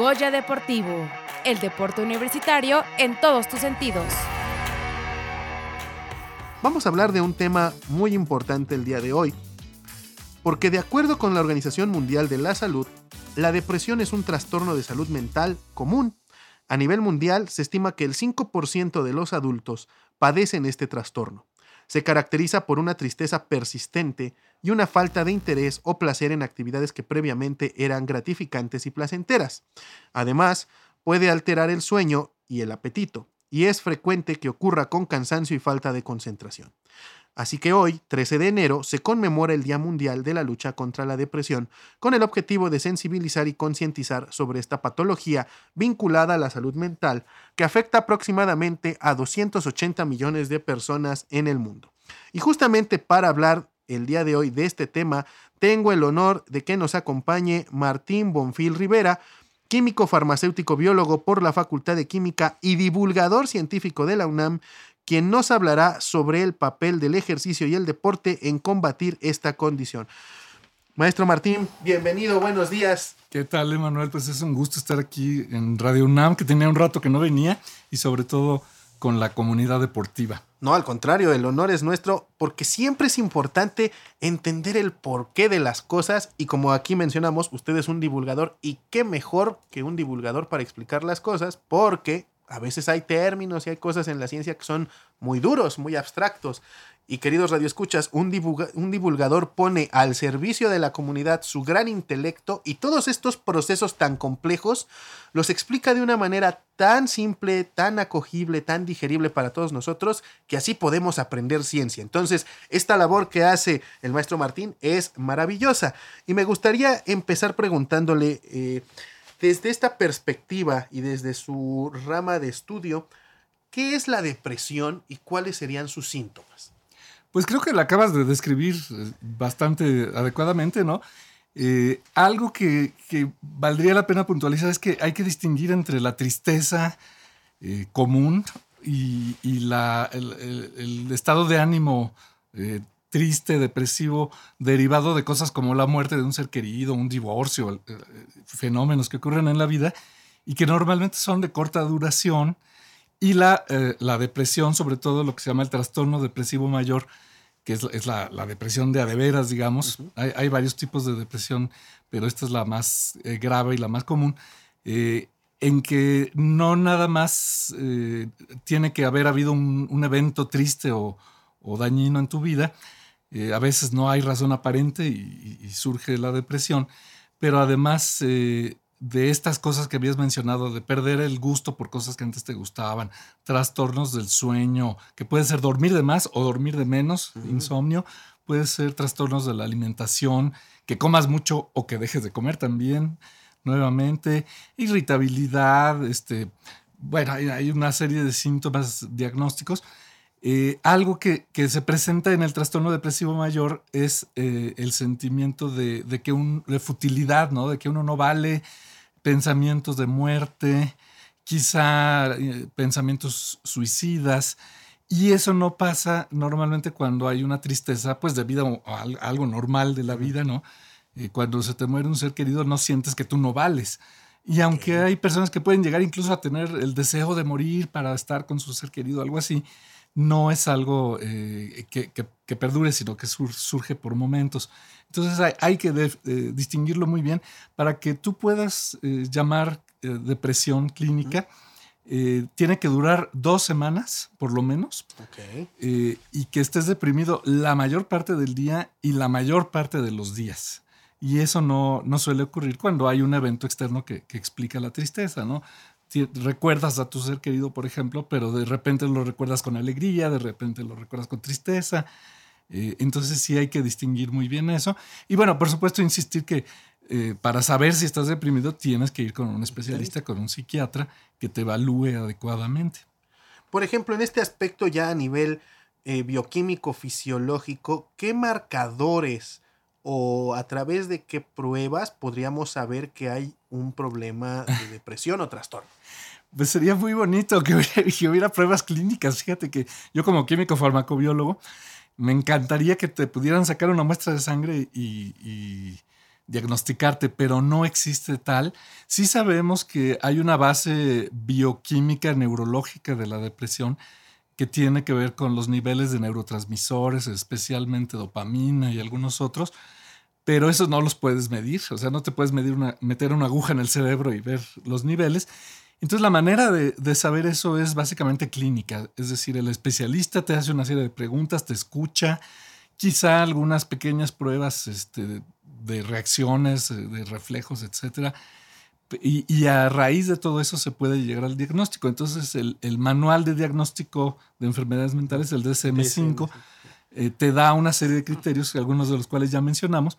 Goya Deportivo, el deporte universitario en todos tus sentidos. Vamos a hablar de un tema muy importante el día de hoy, porque de acuerdo con la Organización Mundial de la Salud, la depresión es un trastorno de salud mental común. A nivel mundial se estima que el 5% de los adultos padecen este trastorno. Se caracteriza por una tristeza persistente y una falta de interés o placer en actividades que previamente eran gratificantes y placenteras. Además, puede alterar el sueño y el apetito, y es frecuente que ocurra con cansancio y falta de concentración. Así que hoy, 13 de enero, se conmemora el Día Mundial de la Lucha contra la Depresión, con el objetivo de sensibilizar y concientizar sobre esta patología vinculada a la salud mental, que afecta aproximadamente a 280 millones de personas en el mundo. Y justamente para hablar el día de hoy de este tema, tengo el honor de que nos acompañe Martín Bonfil Rivera, químico farmacéutico biólogo por la Facultad de Química y divulgador científico de la UNAM, quien nos hablará sobre el papel del ejercicio y el deporte en combatir esta condición. Maestro Martín, bienvenido, buenos días. ¿Qué tal, Emanuel? Pues es un gusto estar aquí en Radio UNAM, que tenía un rato que no venía, y sobre todo con la comunidad deportiva. No, al contrario, el honor es nuestro porque siempre es importante entender el porqué de las cosas y como aquí mencionamos, usted es un divulgador y qué mejor que un divulgador para explicar las cosas porque a veces hay términos y hay cosas en la ciencia que son muy duros, muy abstractos y queridos radioescuchas, un, un divulgador pone al servicio de la comunidad su gran intelecto y todos estos procesos tan complejos los explica de una manera tan simple, tan acogible, tan digerible para todos nosotros, que así podemos aprender ciencia. Entonces, esta labor que hace el maestro Martín es maravillosa. Y me gustaría empezar preguntándole, eh, desde esta perspectiva y desde su rama de estudio, ¿qué es la depresión y cuáles serían sus síntomas? Pues creo que la acabas de describir eh, bastante adecuadamente, ¿no? Eh, algo que, valdría la pena puntualizar es que hay que distinguir entre la tristeza eh, común y, el, estado de ánimo triste, depresivo, derivado de cosas como la muerte de un ser querido, un divorcio, fenómenos que ocurren en la vida y que normalmente son de corta duración y la, eh, la, depresión, sobre todo lo que se llama el trastorno depresivo mayor, que es, la, la, depresión de adeveras, digamos. hay, hay, varios tipos de depresión, pero esta es la más eh, grave y la más común, eh, en que no nada más tiene que haber habido un, un evento triste o, o, dañino en tu vida. A veces no hay razón aparente y, y, surge la depresión, pero además de estas cosas que habías mencionado, de perder el gusto por cosas que antes te gustaban, trastornos del sueño, que puede ser dormir de más o dormir de menos, insomnio, puede ser trastornos de la alimentación, que comas mucho o que dejes de comer también, nuevamente, irritabilidad, este, bueno, hay, una serie de síntomas diagnósticos. Eh, algo que, se presenta en el trastorno depresivo mayor es eh, el sentimiento de, que un, de futilidad, ¿no? De que uno no vale, pensamientos de muerte, quizá eh, pensamientos suicidas. Y eso no pasa normalmente cuando hay una tristeza, pues debido a algo normal de la vida, ¿no? Eh, cuando se te muere un ser querido, no sientes que tú no vales. Y aunque hay personas que pueden llegar incluso a tener el deseo de morir para estar con su ser querido, algo así, no es algo eh, que, perdure, sino que surge por momentos. Entonces hay, que eh, distinguirlo muy bien para que tú puedas eh, llamar depresión clínica. tiene que durar dos semanas, por lo menos, y que estés deprimido la mayor parte del día y la mayor parte de los días. Y eso no, no suele ocurrir cuando hay un evento externo que, que explica la tristeza, ¿no? Recuerdas a tu ser querido, por ejemplo, pero de repente lo recuerdas con alegría, de repente lo recuerdas con tristeza. Eh, entonces sí hay que distinguir muy bien eso. Y bueno, por supuesto, insistir que eh, para saber si estás deprimido tienes que ir con un especialista, con un psiquiatra que te evalúe adecuadamente. Por ejemplo, en este aspecto ya a nivel eh, bioquímico, fisiológico, ¿qué marcadores o a través de qué pruebas podríamos saber que hay un problema de depresión o trastorno? Pues sería muy bonito que hubiera, pruebas clínicas. Fíjate que yo como químico farmacobiólogo me encantaría que te pudieran sacar una muestra de sangre y, diagnosticarte, pero no existe tal. Sí sabemos que hay una base bioquímica, neurológica de la depresión que tiene que ver con los niveles de neurotransmisores, especialmente dopamina y algunos otros, pero esos no los puedes medir, o sea, no te puedes medir una, meter una aguja en el cerebro y ver los niveles. Entonces la manera de, de, saber eso es básicamente clínica, es decir, el especialista te hace una serie de preguntas, te escucha, quizá algunas pequeñas pruebas este, de reacciones, eh, de reflejos, etcétera. Y, a raíz de todo eso se puede llegar al diagnóstico. Entonces, el, manual de diagnóstico de enfermedades mentales, el DSM-5, eh, te da una serie de criterios, algunos de los cuales ya mencionamos,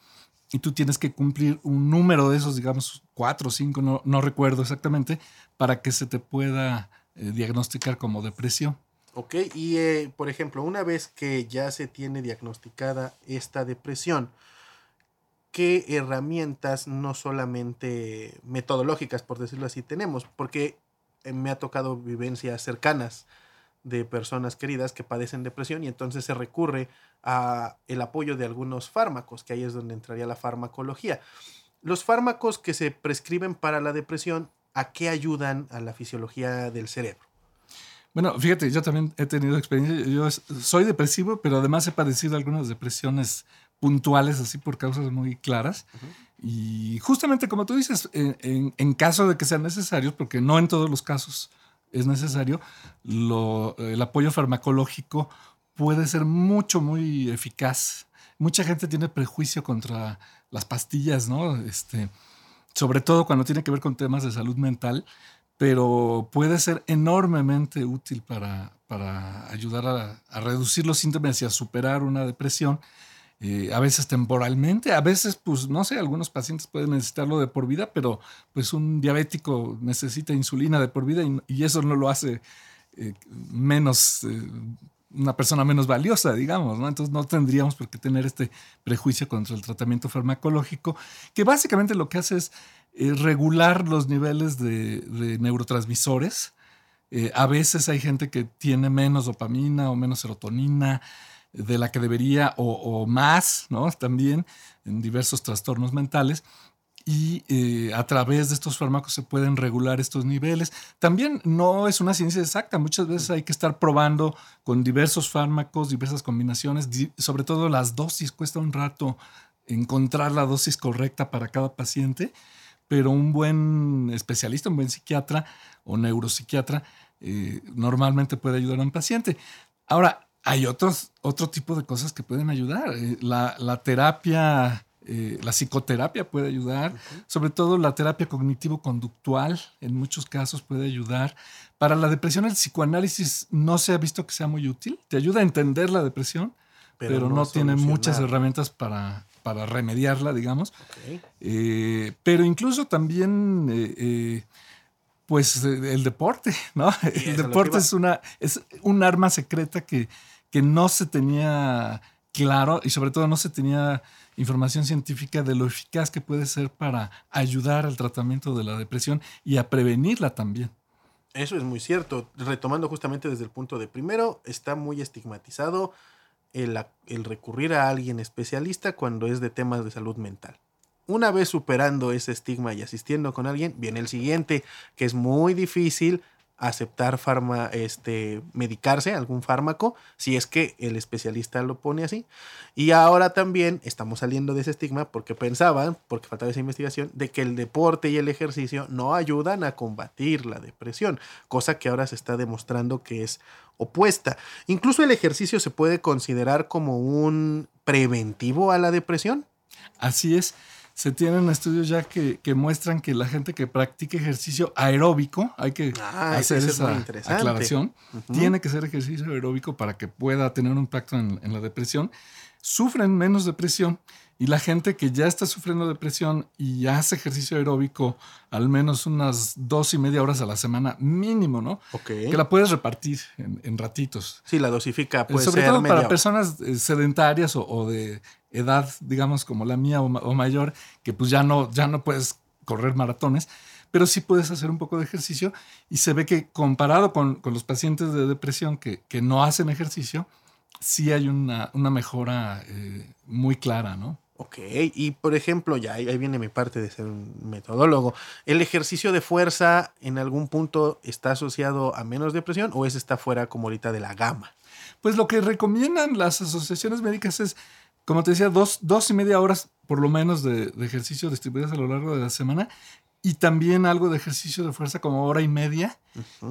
y tú tienes que cumplir un número de esos, digamos, cuatro o cinco, no, no recuerdo exactamente, para que se te pueda eh, diagnosticar como depresión. Ok, y por ejemplo, una vez que ya se tiene diagnosticada esta depresión, qué herramientas, no solamente metodológicas, por decirlo así, tenemos, porque eh, me ha tocado vivencias cercanas de personas queridas que padecen depresión y entonces se recurre a el apoyo de algunos fármacos, que ahí es donde entraría la farmacología. Los fármacos que se prescriben para la depresión, ¿a qué ayudan a la fisiología del cerebro? Bueno, fíjate, yo también he tenido experiencia, yo soy depresivo, pero además he padecido algunas depresiones puntuales, así por causas muy claras. Y justamente como tú dices, en, caso de que sean necesarios, porque no en todos los casos es necesario, el apoyo farmacológico puede ser mucho, muy eficaz. Mucha gente tiene prejuicio contra las pastillas, ¿no? Este, sobre todo cuando tiene que ver con temas de salud mental, pero puede ser enormemente útil para, para ayudar a, a reducir los síntomas y a superar una depresión eh, a veces temporalmente, a veces, pues no sé, algunos pacientes pueden necesitarlo de por vida, pero pues un diabético necesita insulina de por vida y, eso no lo hace eh, menos, eh, una persona menos valiosa, digamos, ¿no? Entonces no tendríamos por qué tener este prejuicio contra el tratamiento farmacológico, que básicamente lo que hace es regular los niveles de, de neurotransmisores. a veces hay gente que tiene menos dopamina o menos serotonina, de la que debería o, más, ¿no? También en diversos trastornos mentales. Y eh, a través de estos fármacos se pueden regular estos niveles. También no es una ciencia exacta. Muchas veces hay que estar probando con diversos fármacos, diversas combinaciones, sobre todo las dosis. Cuesta un rato encontrar la dosis correcta para cada paciente, pero un buen especialista, un buen psiquiatra o neuropsiquiatra eh, normalmente puede ayudar a un paciente. Ahora, hay otros, otro tipo de cosas que pueden ayudar. Eh, la, terapia, eh, la psicoterapia puede ayudar, sobre todo la terapia cognitivo-conductual en muchos casos puede ayudar. Para la depresión el psicoanálisis no se ha visto que sea muy útil, te ayuda a entender la depresión, pero, no, tiene muchas herramientas para, para remediarla, digamos. Eh, pero incluso también pues el deporte, ¿no? el deporte es una es un arma secreta que que no se tenía claro y sobre todo no se tenía información científica de lo eficaz que puede ser para ayudar al tratamiento de la depresión y a prevenirla también. Eso es muy cierto. Retomando justamente desde el punto de primero, está muy estigmatizado el, recurrir a alguien especialista cuando es de temas de salud mental. Una vez superando ese estigma y asistiendo con alguien, viene el siguiente, que es muy difícil aceptar farma, este, medicarse, algún fármaco, si es que el especialista lo pone así. Y ahora también estamos saliendo de ese estigma porque pensaban, porque faltaba esa investigación, de que el deporte y el ejercicio no ayudan a combatir la depresión, cosa que ahora se está demostrando que es opuesta. Incluso el ejercicio se puede considerar como un preventivo a la depresión. Así es se tienen estudios ya que, muestran que la gente que practica ejercicio aeróbico, hay que ah, hacer esa aclaración, tiene que ser ejercicio aeróbico para que pueda tener un impacto en, la depresión, sufren menos depresión y la gente que ya está sufriendo depresión y hace ejercicio aeróbico al menos unas dos y media horas a la semana mínimo, ¿no? Que la puedes repartir en, ratitos. Sí, la dosifica. Puede Sobre todo para personas eh, sedentarias o, de edad, digamos, como la mía o, mayor, que pues ya no, ya no puedes correr maratones, pero sí puedes hacer un poco de ejercicio y se ve que comparado con, los pacientes de depresión que, no hacen ejercicio, sí hay una, mejora eh, muy clara, ¿no? Ok, y por ejemplo, ya ahí viene mi parte de ser un metodólogo. ¿El ejercicio de fuerza en algún punto está asociado a menos depresión o es está fuera como ahorita de la gama? Pues lo que recomiendan las asociaciones médicas es, como te decía, dos, dos y media horas por lo menos de, ejercicio distribuidas a lo largo de la semana y también algo de ejercicio de fuerza como hora y media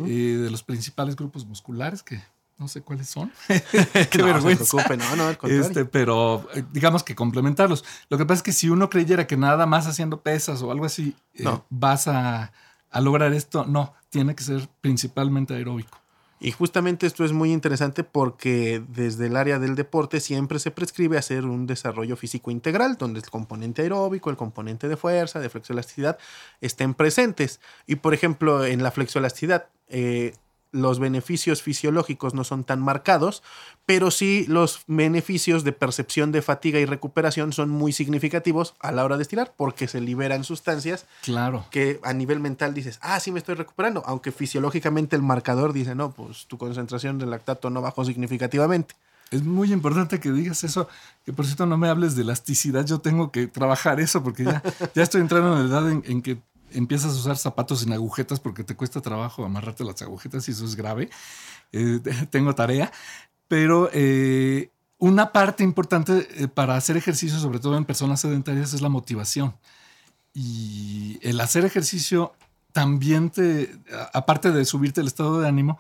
eh, de los principales grupos musculares que no sé cuáles son. Qué no, vergüenza. Se preocupe, no, no, al este, pero eh, digamos que complementarlos. Lo que pasa es que si uno creyera que nada más haciendo pesas o algo así eh, vas a, a, lograr esto, no, tiene que ser principalmente aeróbico. Y justamente esto es muy interesante porque desde el área del deporte siempre se prescribe hacer un desarrollo físico integral, donde el componente aeróbico, el componente de fuerza, de flexoelasticidad estén presentes. Y por ejemplo, en la flexoelasticidad, eh, los beneficios fisiológicos no son tan marcados, pero sí los beneficios de percepción de fatiga y recuperación son muy significativos a la hora de estirar porque se liberan sustancias claro. que a nivel mental dices, ah, sí me estoy recuperando, aunque fisiológicamente el marcador dice, no, pues tu concentración de lactato no bajó significativamente. Es muy importante que digas eso, que por cierto no me hables de elasticidad, yo tengo que trabajar eso porque ya, ya estoy entrando en la edad en que empiezas a usar zapatos sin agujetas porque te cuesta trabajo amarrarte las agujetas y eso es grave. Eh, tengo tarea. Pero eh, una parte importante eh, para hacer ejercicio, sobre todo en personas sedentarias, es la motivación. Y el hacer ejercicio también te, aparte de subirte el estado de ánimo,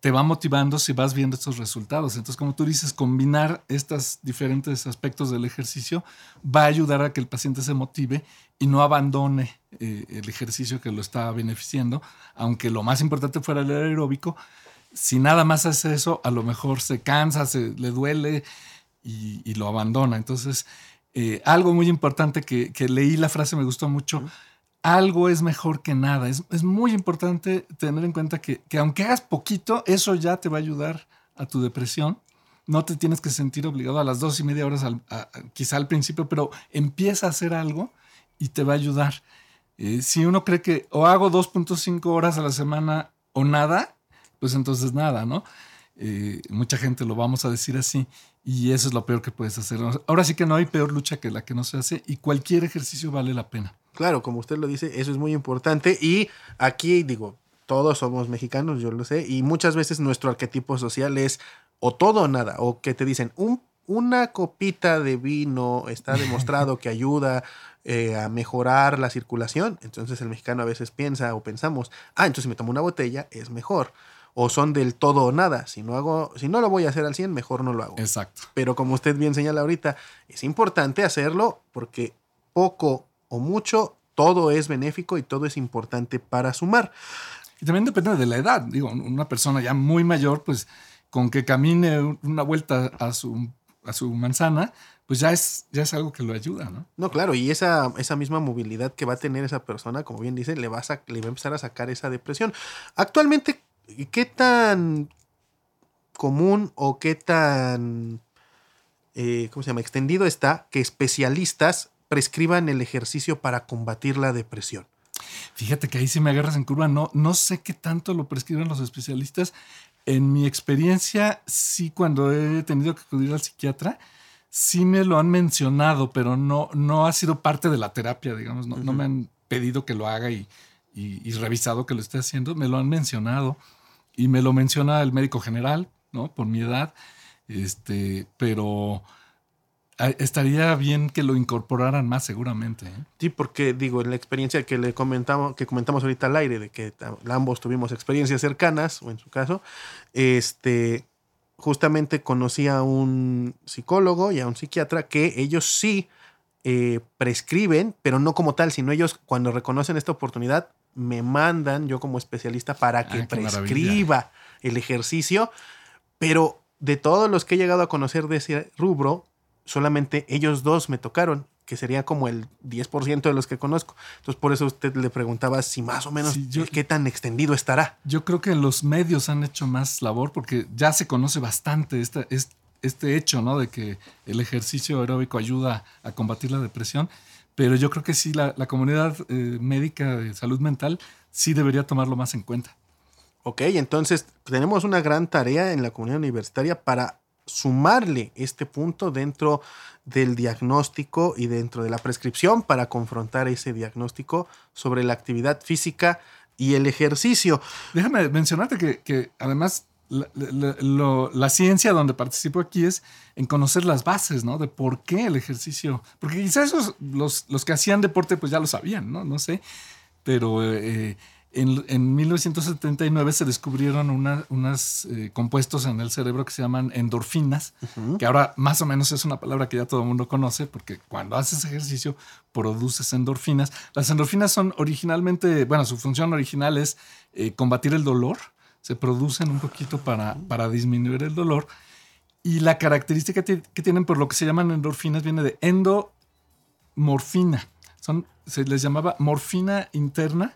te, va motivando si vas viendo estos resultados. Entonces, como tú dices, combinar estos diferentes aspectos del ejercicio va a ayudar a que el paciente se motive y no abandone eh, el ejercicio que lo está beneficiando, aunque lo más importante fuera el aeróbico. Si nada más hace eso, a lo mejor se cansa, se le duele y, lo abandona. Entonces, eh, algo muy importante que, que, leí la frase, me gustó mucho algo es mejor que nada. Es, muy importante tener en cuenta que, aunque hagas poquito, eso ya te va a ayudar a tu depresión. No te tienes que sentir obligado a las dos y media horas, quizá al principio, pero empieza a hacer algo y te va a ayudar. Eh, si uno cree que o hago 2.5 horas a la semana o nada, pues entonces nada, ¿no? Eh, mucha gente lo vamos a decir así y eso es lo peor que puedes hacer. Ahora sí que no hay peor lucha que la que no se hace y cualquier ejercicio vale la pena. Claro, como usted lo dice, eso es muy importante. Y aquí digo, todos somos mexicanos, yo lo sé, y muchas veces nuestro arquetipo social es o todo o nada, o que te dicen, un, una copita de vino está demostrado que ayuda eh, a mejorar la circulación. Entonces el mexicano a veces piensa o pensamos, ah, entonces si me tomo una botella es mejor. O son del todo o nada. Si no hago, si no lo voy a hacer al 100, mejor no lo hago. Exacto. Pero como usted bien señala ahorita, es importante hacerlo porque poco o mucho, todo es benéfico y todo es importante para sumar. Y también depende de la edad. Digo, una persona ya muy mayor, pues con que camine una vuelta a su, a su manzana, pues ya es, ya es algo que lo ayuda, ¿no? No, claro, y esa, esa misma movilidad que va a tener esa persona, como bien dice, le va, a, le va a empezar a sacar esa depresión. Actualmente, ¿qué tan común o qué tan, eh, ¿cómo se llama?, extendido está que especialistas prescriban el ejercicio para combatir la depresión. Fíjate que ahí si me agarras en curva, no, no sé qué tanto lo prescriben los especialistas. En mi experiencia, sí, cuando he tenido que acudir al psiquiatra, sí me lo han mencionado, pero no, no ha sido parte de la terapia, digamos. No, me han pedido que lo haga y, y, revisado que lo esté haciendo. Me lo han mencionado y me lo menciona el médico general, ¿no? Por mi edad. Este, pero estaría bien que lo incorporaran más seguramente. ¿eh? Sí, porque digo, en la experiencia que le comentamos, que comentamos ahorita al aire, de que ambos tuvimos experiencias cercanas, o en su caso, este justamente conocí a un psicólogo y a un psiquiatra que ellos sí eh, prescriben, pero no como tal, sino ellos cuando reconocen esta oportunidad me mandan yo como especialista para que prescriba el ejercicio, pero de todos los que he llegado a conocer de ese rubro, solamente ellos dos me tocaron, que sería como el 10% de los que conozco. Entonces, por eso usted le preguntaba si más o menos qué tan extendido estará. Yo creo que los medios han hecho más labor porque ya se conoce bastante este, este hecho, ¿no? De que el ejercicio aeróbico ayuda a combatir la depresión. Pero yo creo que sí, la, comunidad eh, médica de salud mental sí debería tomarlo más en cuenta. Ok, entonces tenemos una gran tarea en la comunidad universitaria para sumarle este punto dentro del diagnóstico y dentro de la prescripción para confrontar ese diagnóstico sobre la actividad física y el ejercicio. Déjame mencionarte que, además la, ciencia donde participo aquí es en conocer las bases, ¿no? De por qué el ejercicio. Porque quizás esos, los, los que hacían deporte, pues ya lo sabían, ¿no? No sé. Pero eh, en, 1979 se descubrieron unos eh, compuestos en el cerebro que se llaman endorfinas, que ahora más o menos es una palabra que ya todo el mundo conoce, porque cuando haces ejercicio produces endorfinas. Las endorfinas son originalmente, bueno, su función original es eh, combatir el dolor, se producen un poquito para, para disminuir el dolor. Y la característica que tienen por lo que se llaman endorfinas viene de endomorfina. Son, se les llamaba morfina interna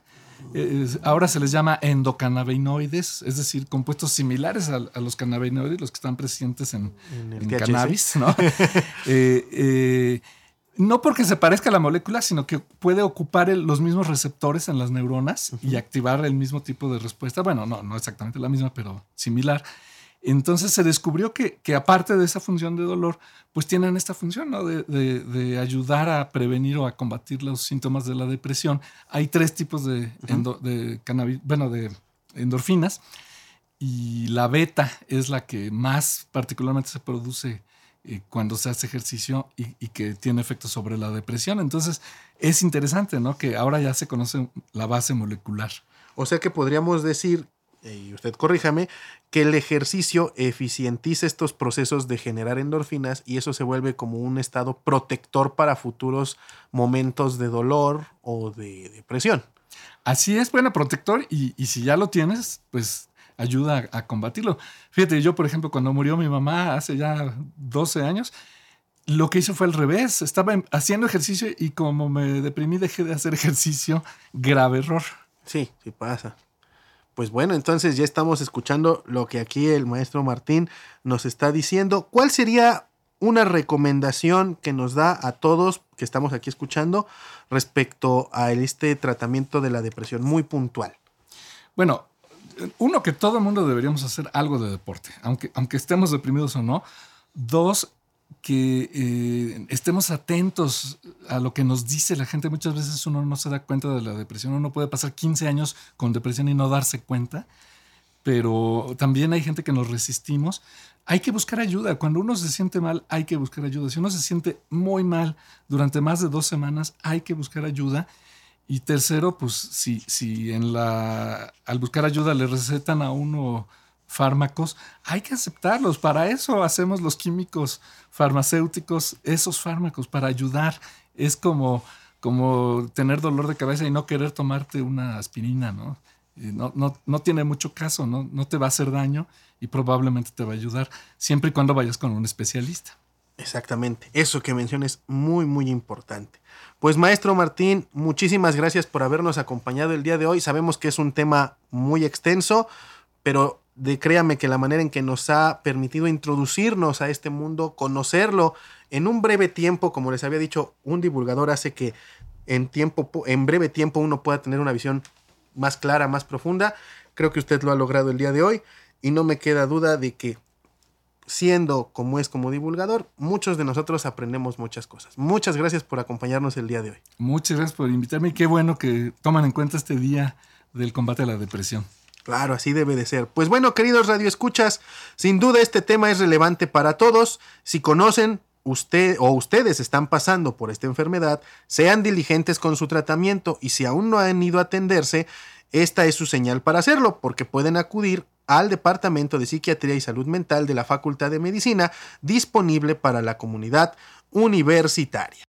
ahora se les llama endocannabinoides, es decir, compuestos similares a, los cannabinoides, los que están presentes en, cannabis, ¿no? Eh, eh, no porque se parezca a la molécula, sino que puede ocupar los mismos receptores en las neuronas y activar el mismo tipo de respuesta. Bueno, no, no exactamente la misma, pero similar. Entonces se descubrió que, aparte de esa función de dolor, pues tienen esta función ¿no? de, ayudar a prevenir o a combatir los síntomas de la depresión. Hay tres tipos de, bueno, de endorfinas y la beta es la que más particularmente se produce eh, cuando se hace ejercicio y, y, que tiene efectos sobre la depresión. Entonces es interesante ¿no? que ahora ya se conoce la base molecular. O sea que podríamos decir y usted corríjame, que el ejercicio eficientiza estos procesos de generar endorfinas y eso se vuelve como un estado protector para futuros momentos de dolor o de depresión. Así es, bueno, protector y, si ya lo tienes, pues ayuda a, combatirlo. Fíjate, yo por ejemplo, cuando murió mi mamá hace ya 12 años, lo que hizo fue al revés. Estaba haciendo ejercicio y como me deprimí dejé de hacer ejercicio. Grave error. Sí, sí pasa. Pues bueno, entonces ya estamos escuchando lo que aquí el maestro Martín nos está diciendo. ¿Cuál sería una recomendación que nos da a todos que estamos aquí escuchando respecto a este tratamiento de la depresión muy puntual? Bueno, uno que todo el mundo deberíamos hacer algo de deporte, aunque, aunque estemos deprimidos o no. Dos, que eh, estemos atentos a lo que nos dice la gente. Muchas veces uno no se da cuenta de la depresión. Uno puede pasar 15 años con depresión y no darse cuenta, pero también hay gente que nos resistimos. Hay que buscar ayuda. Cuando uno se siente mal, hay que buscar ayuda. Si uno se siente muy mal durante más de dos semanas, hay que buscar ayuda. Y tercero, pues si, si en la, al buscar ayuda le recetan a uno fármacos, hay que aceptarlos. Para eso hacemos los químicos farmacéuticos, esos fármacos, para ayudar. Es como, como tener dolor de cabeza y no querer tomarte una aspirina, ¿no? No, no, no, tiene mucho caso, ¿no? no te va a hacer daño y probablemente te va a ayudar siempre y cuando vayas con un especialista. Exactamente, eso que mencionas es muy, muy importante. Pues maestro Martín, muchísimas gracias por habernos acompañado el día de hoy. Sabemos que es un tema muy extenso, pero de créame que la manera en que nos ha permitido introducirnos a este mundo, conocerlo en un breve tiempo, como les había dicho, un divulgador hace que en tiempo en breve tiempo uno pueda tener una visión más clara, más profunda. Creo que usted lo ha logrado el día de hoy y no me queda duda de que siendo como es como divulgador, muchos de nosotros aprendemos muchas cosas. Muchas gracias por acompañarnos el día de hoy. Muchas gracias por invitarme y qué bueno que toman en cuenta este día del combate a la depresión. Claro, así debe de ser. Pues bueno, queridos radioescuchas, sin duda este tema es relevante para todos. Si conocen usted o ustedes están pasando por esta enfermedad, sean diligentes con su tratamiento y si aún no han ido a atenderse, esta es su señal para hacerlo, porque pueden acudir al Departamento de Psiquiatría y Salud Mental de la Facultad de Medicina, disponible para la comunidad universitaria.